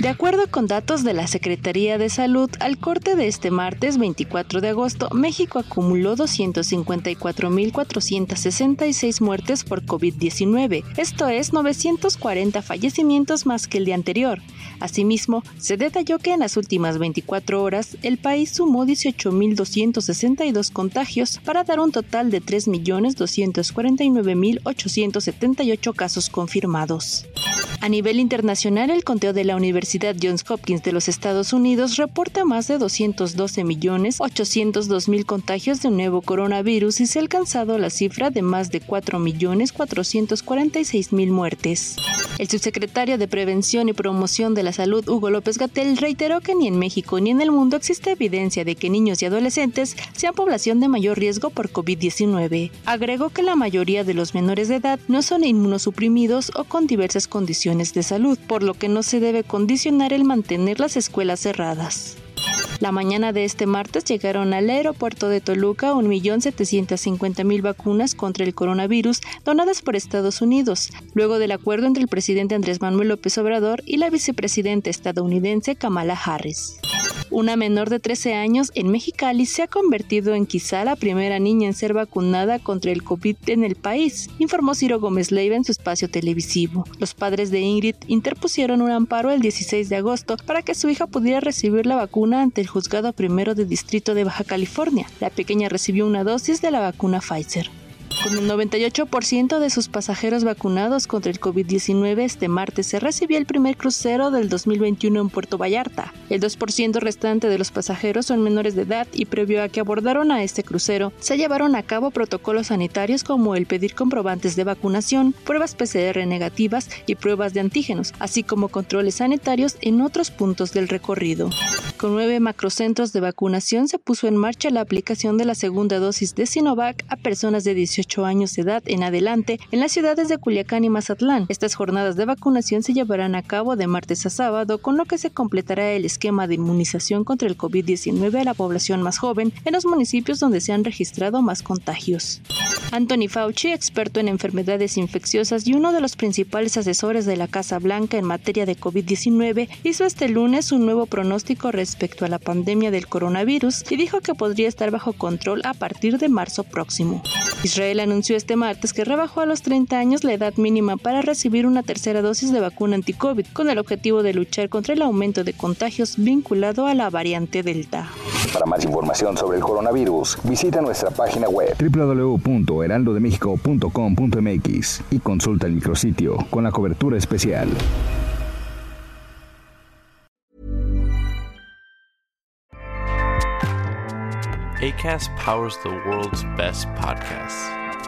De acuerdo con datos de la Secretaría de Salud, al corte de este martes 24 de agosto, México acumuló 254.466 muertes por COVID-19, esto es 940 fallecimientos más que el día anterior. Asimismo, se detalló que en las últimas 24 horas el país sumó 18.262 contagios para dar un total de 3.249.878 casos confirmados. A nivel internacional, el conteo de la Universidad Johns Hopkins de los Estados Unidos reporta más de 212.802.000 contagios de un nuevo coronavirus y se ha alcanzado la cifra de más de 4.446.000 muertes. El subsecretario de Prevención y Promoción de la Salud, Hugo López Gatel, reiteró que ni en México ni en el mundo existe evidencia de que niños y adolescentes sean población de mayor riesgo por COVID-19. Agregó que la mayoría de los menores de edad no son inmunosuprimidos o con diversas condiciones de salud, por lo que no se debe condicionar el mantener las escuelas cerradas. La mañana de este martes llegaron al aeropuerto de Toluca 1.750.000 vacunas contra el coronavirus donadas por Estados Unidos, luego del acuerdo entre el presidente Andrés Manuel López Obrador y la vicepresidenta estadounidense Kamala Harris. Una menor de 13 años en Mexicali se ha convertido en quizá la primera niña en ser vacunada contra el COVID en el país, informó Ciro Gómez Leiva en su espacio televisivo. Los padres de Ingrid interpusieron un amparo el 16 de agosto para que su hija pudiera recibir la vacuna ante el juzgado primero de distrito de Baja California. La pequeña recibió una dosis de la vacuna Pfizer. Con el 98% de sus pasajeros vacunados contra el COVID-19, este martes se recibió el primer crucero del 2021 en Puerto Vallarta. El 2% restante de los pasajeros son menores de edad y previo a que abordaron a este crucero, se llevaron a cabo protocolos sanitarios como el pedir comprobantes de vacunación, pruebas PCR negativas y pruebas de antígenos, así como controles sanitarios en otros puntos del recorrido. Con nueve macrocentros de vacunación se puso en marcha la aplicación de la segunda dosis de Sinovac a personas de 18 años de edad en adelante en las ciudades de Culiacán y Mazatlán. Estas jornadas de vacunación se llevarán a cabo de martes a sábado, con lo que se completará el esquema de inmunización contra el COVID-19 a la población más joven en los municipios donde se han registrado más contagios. Anthony Fauci, experto en enfermedades infecciosas y uno de los principales asesores de la Casa Blanca en materia de COVID-19, hizo este lunes un nuevo pronóstico respecto a la pandemia del coronavirus y dijo que podría estar bajo control a partir de marzo próximo. Israel anunció este martes que rebajó a los 30 años la edad mínima para recibir una tercera dosis de vacuna anti-COVID, con el objetivo de luchar contra el aumento de contagios vinculado a la variante Delta. Para más información sobre el coronavirus, visita nuestra página web www.heraldodemexico.com.mx y consulta el micrositio con la cobertura especial. ACAST powers the world's best podcasts.